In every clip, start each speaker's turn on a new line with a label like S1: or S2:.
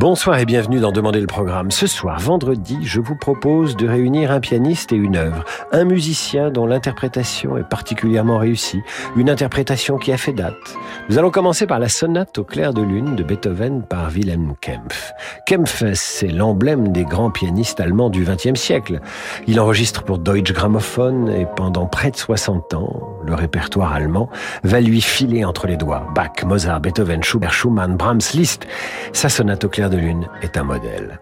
S1: Bonsoir et bienvenue dans Demander le programme. Ce soir, vendredi, je vous propose de réunir un pianiste et une œuvre, un musicien dont l'interprétation est particulièrement réussie, une interprétation qui a fait date. Nous allons commencer par la sonate au clair de lune de Beethoven par Wilhelm Kempf. Kempf, c'est l'emblème des grands pianistes allemands du XXe siècle. Il enregistre pour Deutsche Grammophon et pendant près de 60 ans, le répertoire allemand va lui filer entre les doigts. Bach, Mozart, Beethoven, Schubert, Schumann, Brahms, Liszt. Sa sonate au clair de lune est un modèle.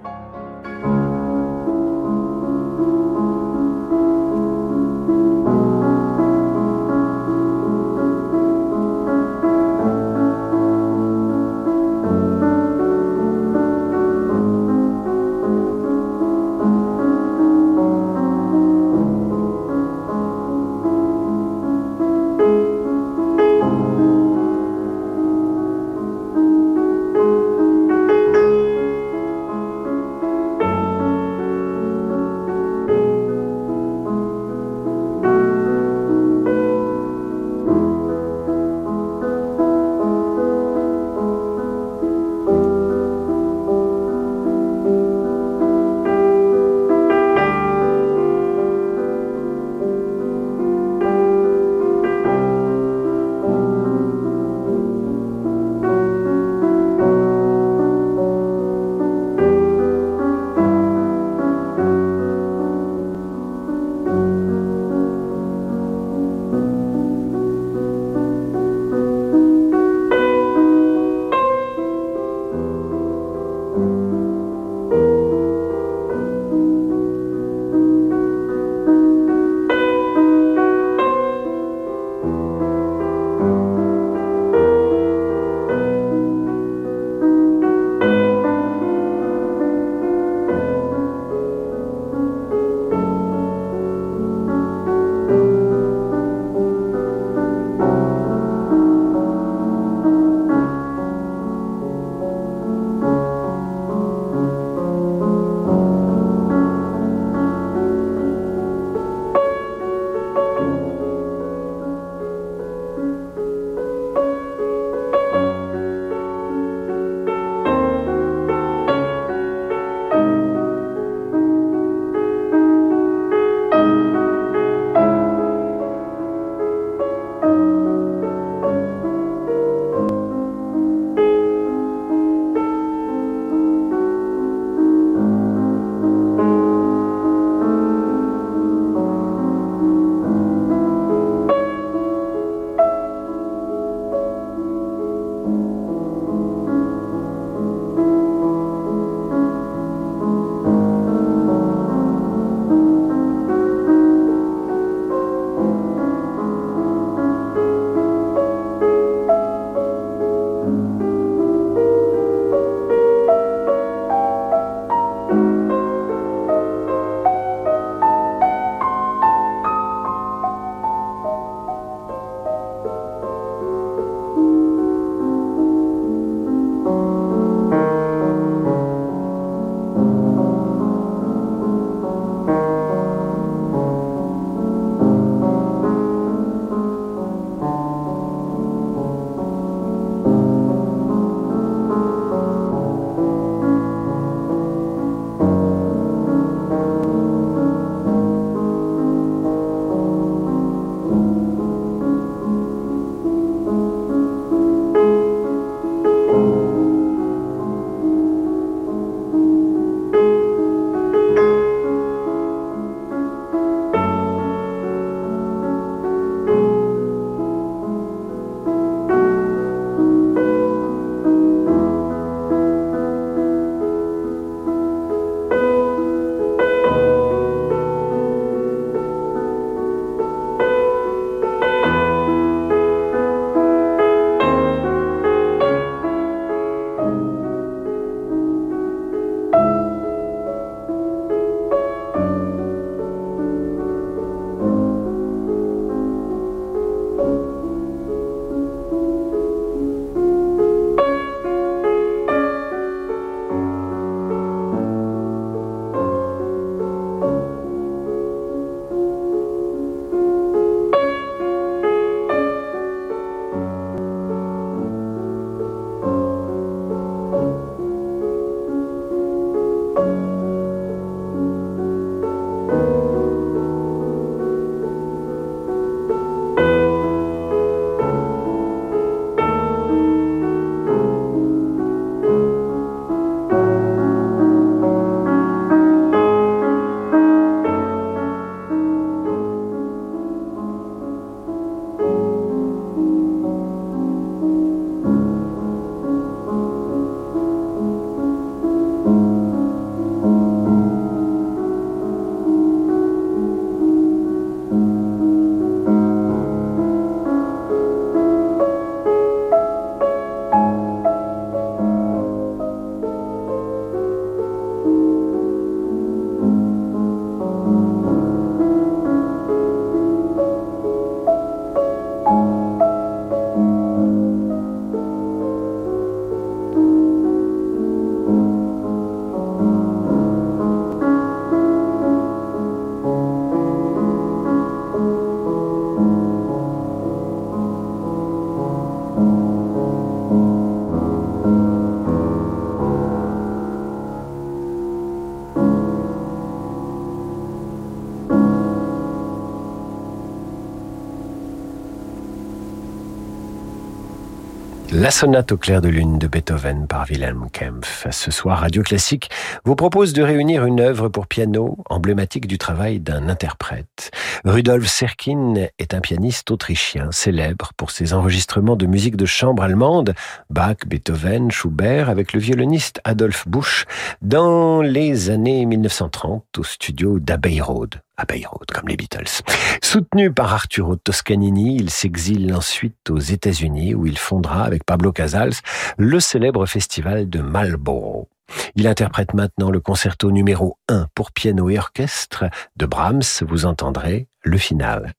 S1: Sonate au clair de lune de Beethoven par Wilhelm Kempf. Ce soir, Radio Classique vous propose de réunir une œuvre pour piano emblématique du travail d'un interprète. Rudolf Serkin est un pianiste autrichien célèbre pour ses enregistrements de musique de chambre allemande, Bach, Beethoven, Schubert, avec le violoniste Adolf Busch, dans les années 1930 au studio d'Abbey Road à Road, comme les Beatles. Soutenu par Arturo Toscanini, il s'exile ensuite aux États-Unis où il fondera avec Pablo Casals le célèbre festival de Marlborough. Il interprète maintenant le concerto numéro 1 pour piano et orchestre de Brahms. Vous entendrez le final.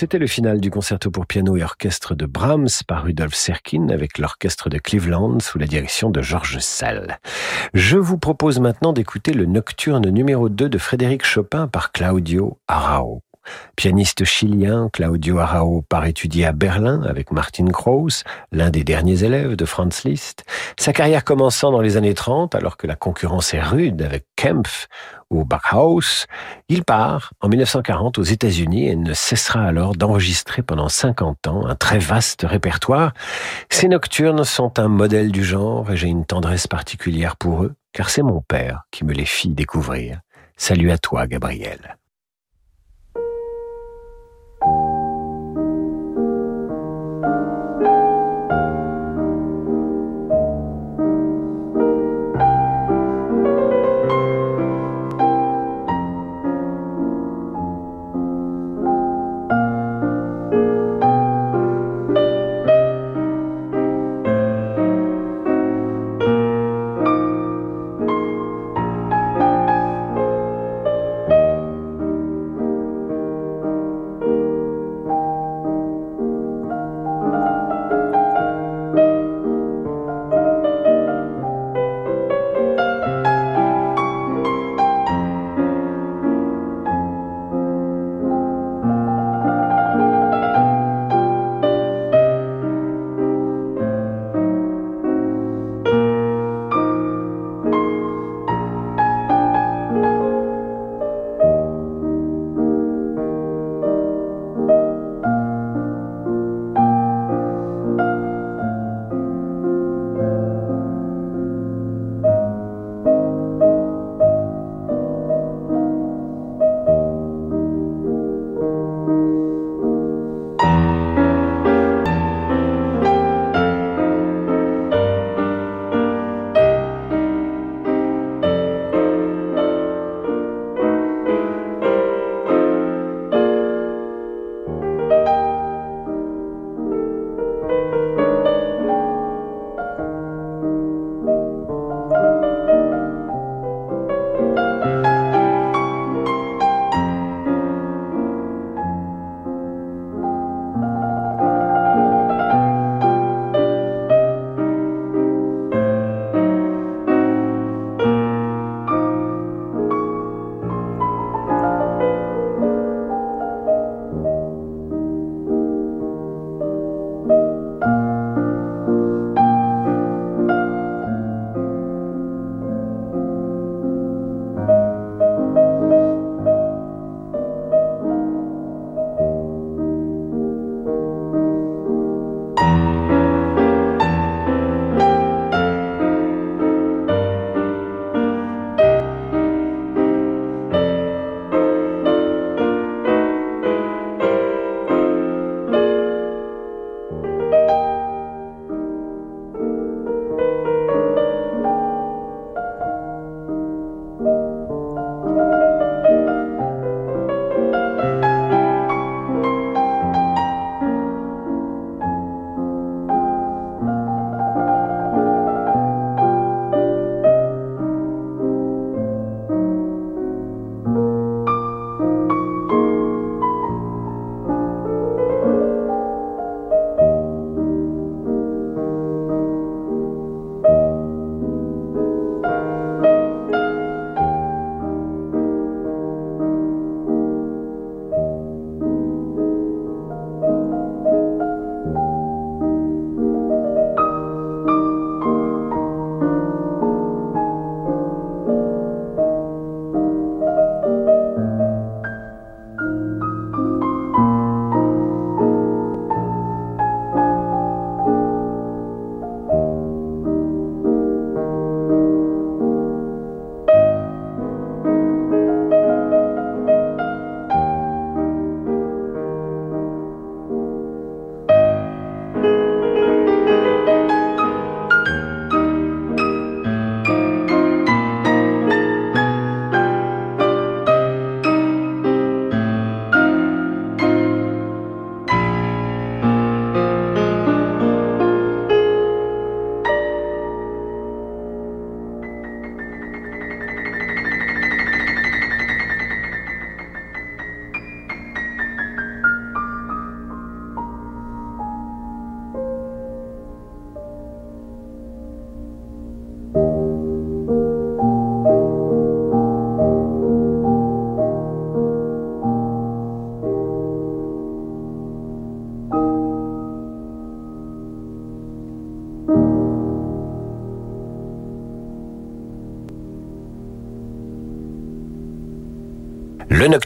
S1: C'était le final du concerto pour piano et orchestre de Brahms par Rudolf Serkin avec l'orchestre de Cleveland sous la direction de Georges Sall. Je vous propose maintenant d'écouter le nocturne numéro 2 de Frédéric Chopin par Claudio Arao. Pianiste chilien, Claudio Arao part étudier à Berlin avec Martin Krauss, l'un des derniers élèves de Franz Liszt. Sa carrière commençant dans les années 30, alors que la concurrence est rude avec Kempf ou Bachhaus, il part en 1940 aux États-Unis et ne cessera alors d'enregistrer pendant 50 ans un très vaste répertoire. Ces nocturnes sont un modèle du genre et j'ai une tendresse particulière pour eux, car c'est mon père qui me les fit découvrir. Salut à toi, Gabriel.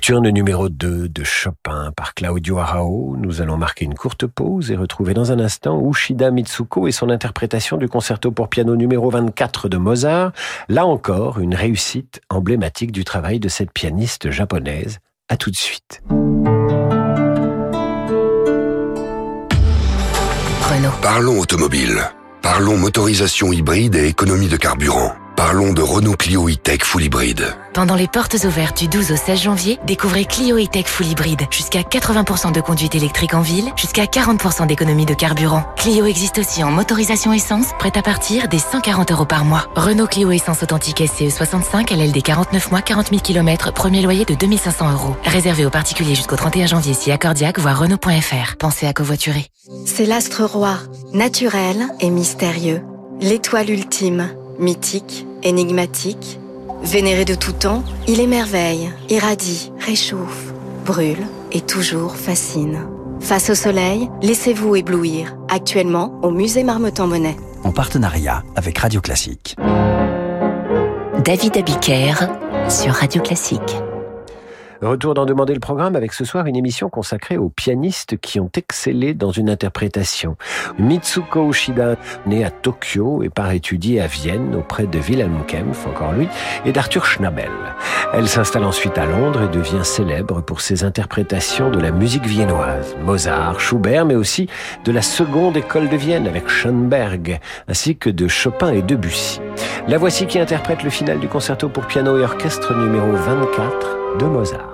S1: Nocturne numéro 2 de Chopin par Claudio Arao. Nous allons marquer une courte pause et retrouver dans un instant Ushida Mitsuko et son interprétation du concerto pour piano numéro 24 de Mozart. Là encore, une réussite emblématique du travail de cette pianiste japonaise. À tout de suite.
S2: Renault. Parlons automobile. Parlons motorisation hybride et économie de carburant. Parlons de Renault Clio e-Tech Full Hybride.
S3: Pendant les portes ouvertes du 12 au 16 janvier, découvrez Clio e-Tech Full Hybride. Jusqu'à 80% de conduite électrique en ville, jusqu'à 40% d'économie de carburant. Clio existe aussi en motorisation essence, prête à partir des 140 euros par mois. Renault Clio Essence Authentique SCE 65, LLD 49 mois, 40 000 km, premier loyer de 2500 euros. Réservé aux particuliers jusqu'au 31 janvier si accordiaque, voire Renault.fr. Pensez à covoiturer.
S4: C'est l'astre roi, naturel et mystérieux. L'étoile ultime Mythique, énigmatique, vénéré de tout temps, il émerveille, irradie, réchauffe, brûle et toujours fascine. Face au soleil, laissez-vous éblouir. Actuellement au musée Marmottan-Monet.
S5: En partenariat avec Radio Classique.
S6: David Abiker sur Radio Classique.
S1: Retour d'en demander le programme avec ce soir une émission consacrée aux pianistes qui ont excellé dans une interprétation. Mitsuko Ushida, née à Tokyo et part étudier à Vienne auprès de Wilhelm Kempf, encore lui, et d'Arthur Schnabel. Elle s'installe ensuite à Londres et devient célèbre pour ses interprétations de la musique viennoise, Mozart, Schubert, mais aussi de la seconde école de Vienne avec Schoenberg, ainsi que de Chopin et Debussy. La voici qui interprète le final du concerto pour piano et orchestre numéro 24 de Mozart.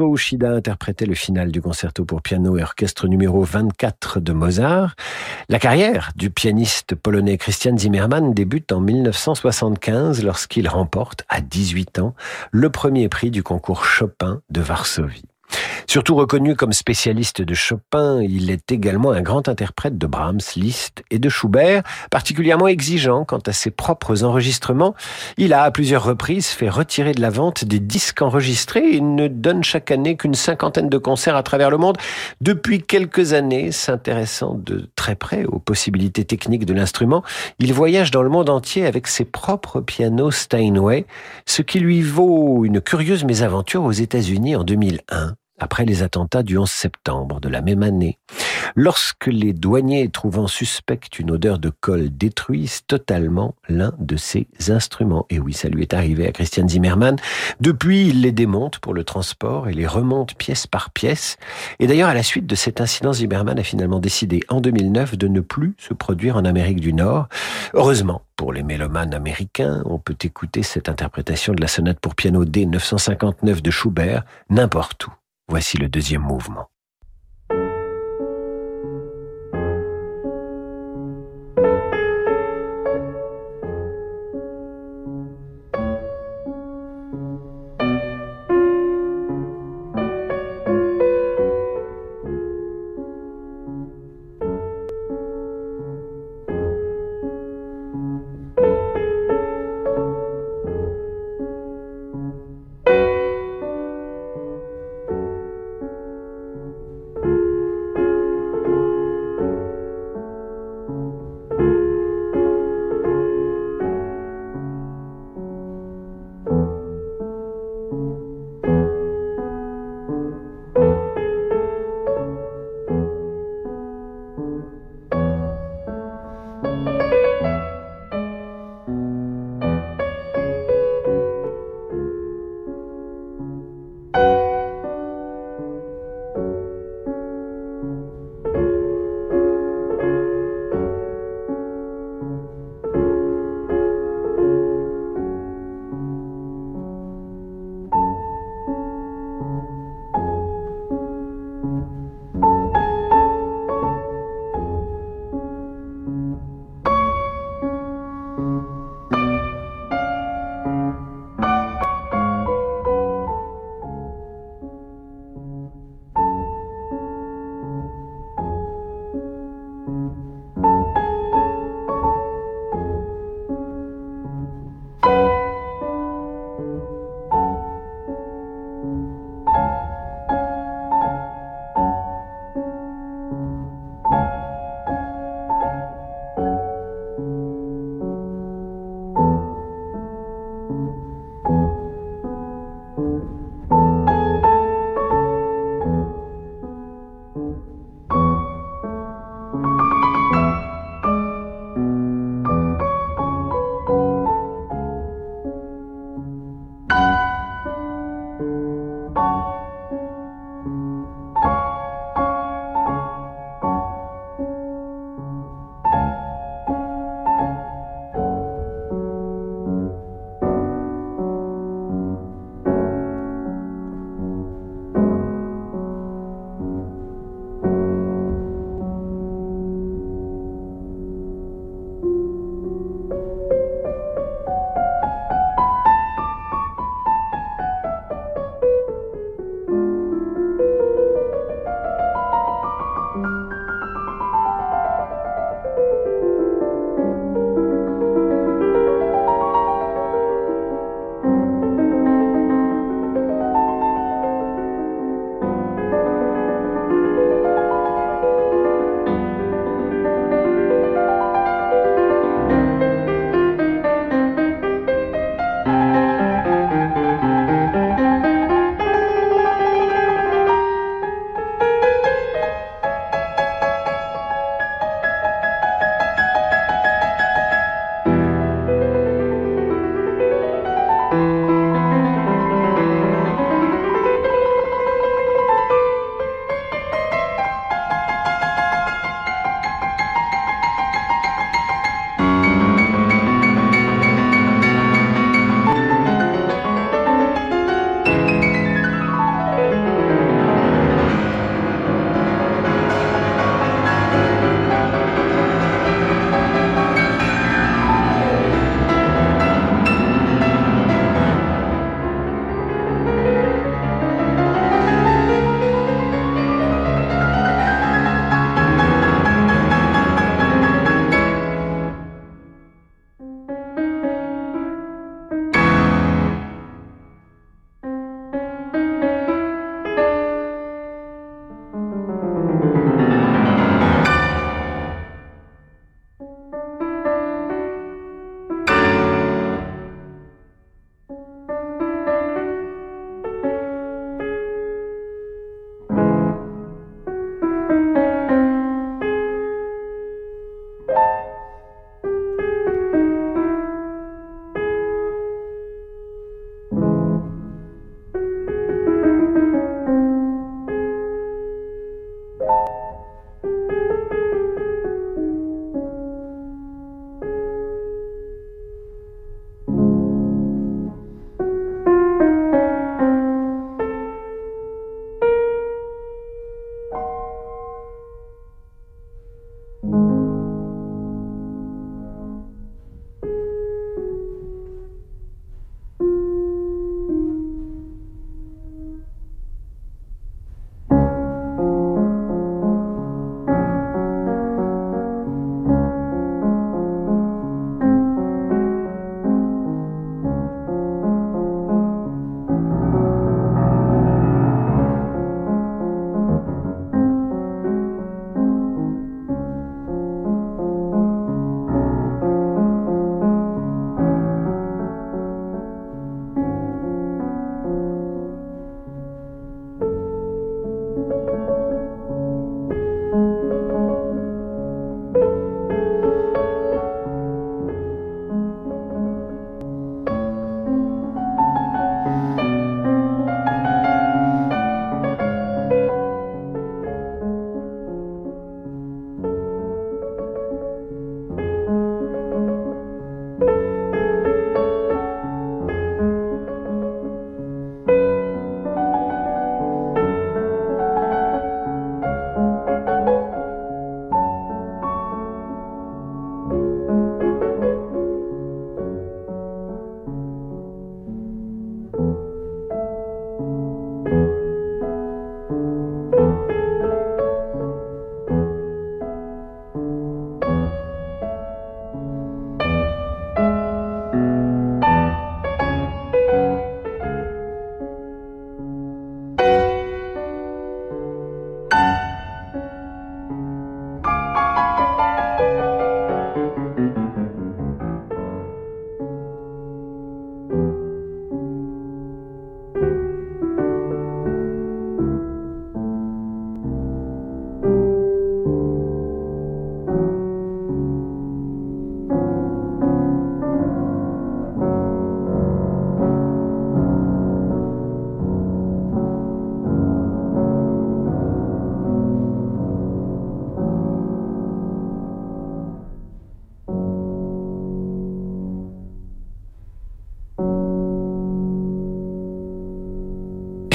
S1: Ushida interprétait le final du concerto pour piano et orchestre numéro 24 de Mozart. La carrière du pianiste polonais Christian Zimmermann débute en 1975 lorsqu'il remporte, à 18 ans, le premier prix du concours Chopin de Varsovie. Surtout reconnu comme spécialiste de Chopin, il est également un grand interprète de Brahms, Liszt et de Schubert, particulièrement exigeant quant à ses propres enregistrements. Il a à plusieurs reprises fait retirer de la vente des disques enregistrés et ne donne chaque année qu'une cinquantaine de concerts à travers le monde. Depuis quelques années, s'intéressant de très près aux possibilités techniques de l'instrument, il voyage dans le monde entier avec ses propres pianos Steinway, ce qui lui vaut une curieuse mésaventure aux États-Unis en 2001 après les attentats du 11 septembre de la même année, lorsque les douaniers trouvant suspecte une odeur de colle détruisent totalement l'un de ses instruments. Et oui, ça lui est arrivé à Christian Zimmermann. Depuis, il les démonte pour le transport et les remonte pièce par pièce. Et d'ailleurs, à la suite de cet incident, Zimmermann a finalement décidé en 2009 de ne plus se produire en Amérique du Nord. Heureusement, pour les mélomanes américains, on peut écouter cette interprétation de la sonate pour piano D 959 de Schubert n'importe où. Voici le deuxième mouvement.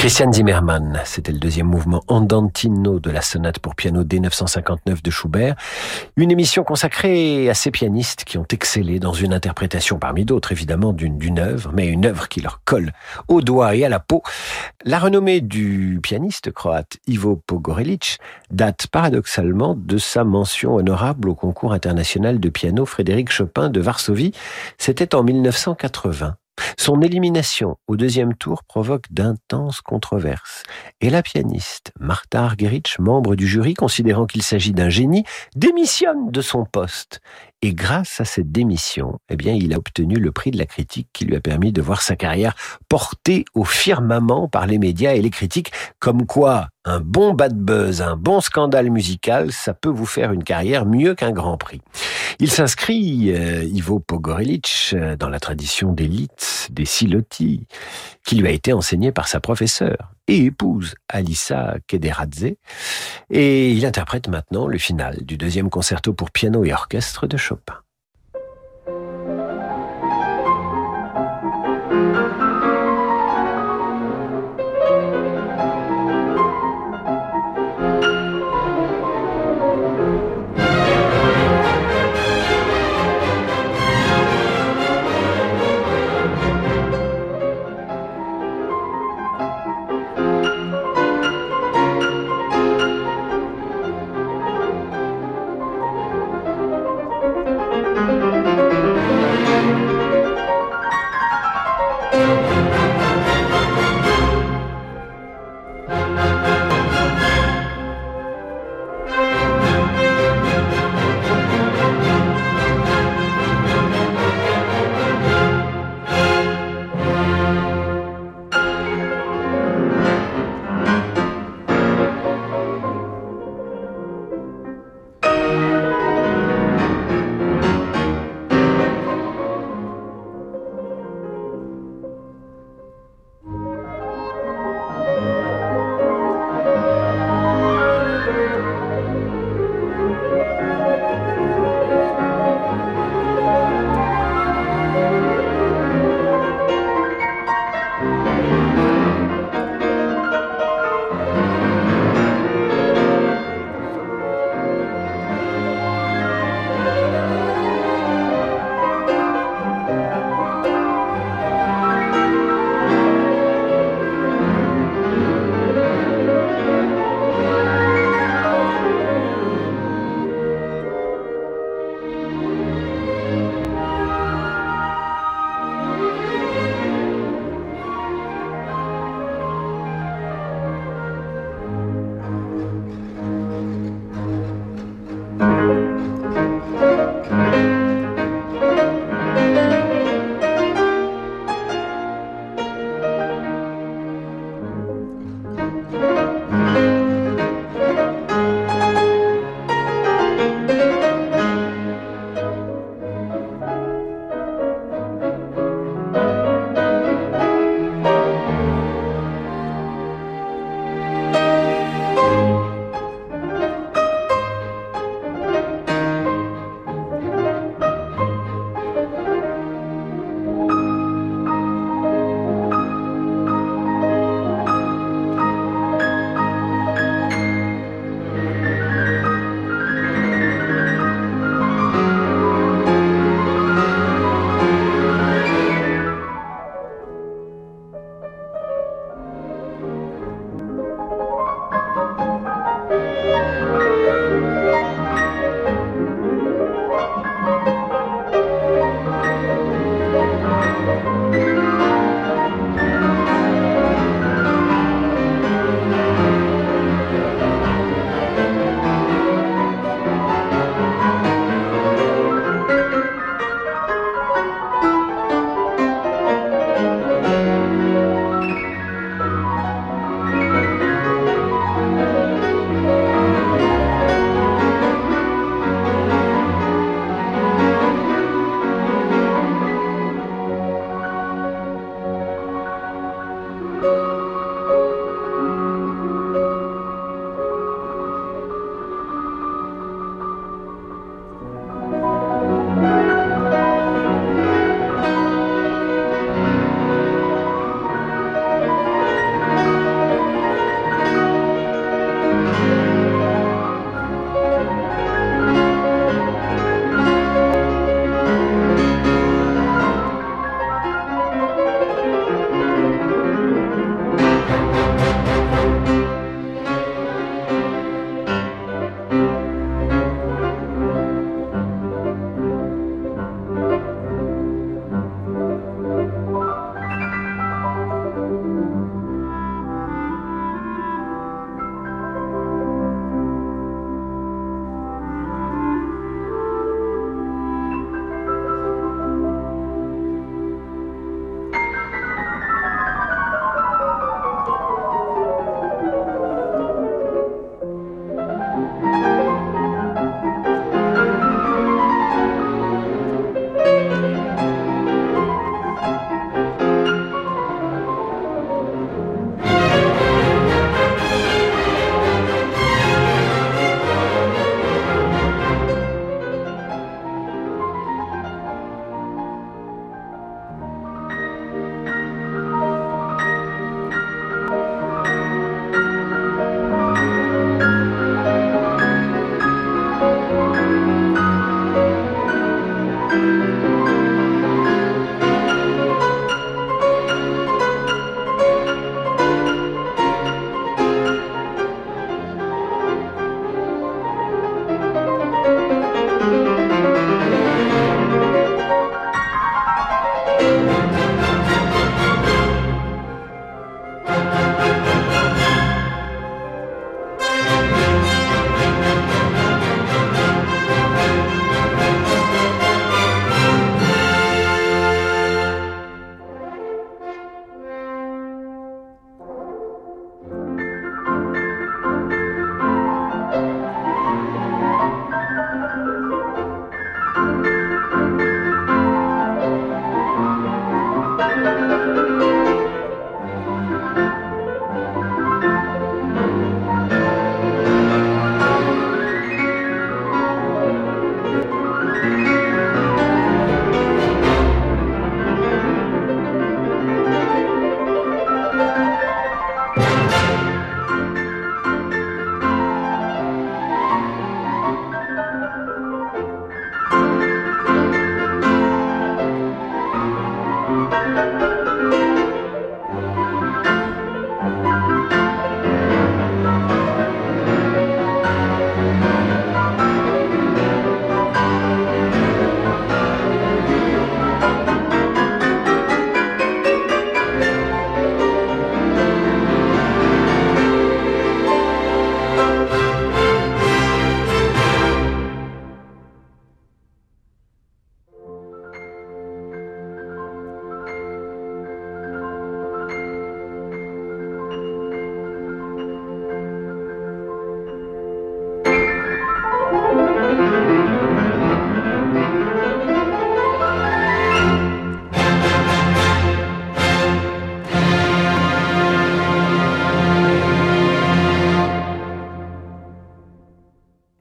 S1: Christian Zimmermann, c'était le deuxième mouvement andantino de la sonate pour piano D959 de Schubert. Une émission consacrée à ces pianistes qui ont excellé dans une interprétation parmi d'autres évidemment d'une œuvre, mais une œuvre qui leur colle au doigt et à la peau. La renommée du pianiste croate Ivo Pogorelic date paradoxalement de sa mention honorable au concours international de piano Frédéric Chopin de Varsovie. C'était en 1980. Son élimination au deuxième tour provoque d'intenses controverses. Et la pianiste Martha Argerich, membre du jury, considérant qu'il s'agit d'un génie, démissionne de son poste. Et grâce à cette démission, eh bien, il a obtenu le prix de la critique qui lui a permis de voir sa carrière portée au firmament par les médias et les critiques, comme quoi un bon bad buzz, un bon scandale musical, ça peut vous faire une carrière mieux qu'un grand prix. Il s'inscrit, euh, Ivo Pogorelic, euh, dans la tradition d'élite des Silotti, qui lui a été enseignée par sa professeure et épouse Alissa Kederadze, et il interprète maintenant le final du deuxième concerto pour piano et orchestre de Chopin.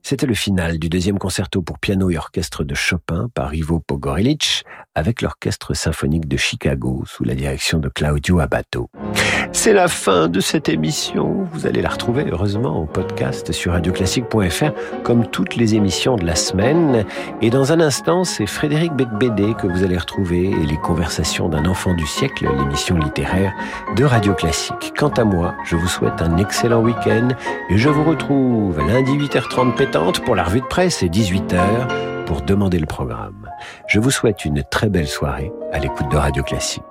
S1: C'était le final du deuxième concerto pour piano et orchestre de Chopin par Ivo Pogorelic avec l'orchestre symphonique de Chicago sous la direction de Claudio Abato. C'est la fin de cette émission. Vous allez la retrouver heureusement au podcast sur radioclassique.fr comme toutes les émissions de la semaine. Et dans un instant, c'est Frédéric Becbédé que vous allez retrouver et les conversations d'un enfant du siècle, l'émission littéraire de Radio Classique. Quant à moi, je vous souhaite un excellent week-end et je vous retrouve lundi 8h30 pour la revue de presse et 18h pour demander le programme. Je vous souhaite une très belle soirée à l'écoute de Radio Classique.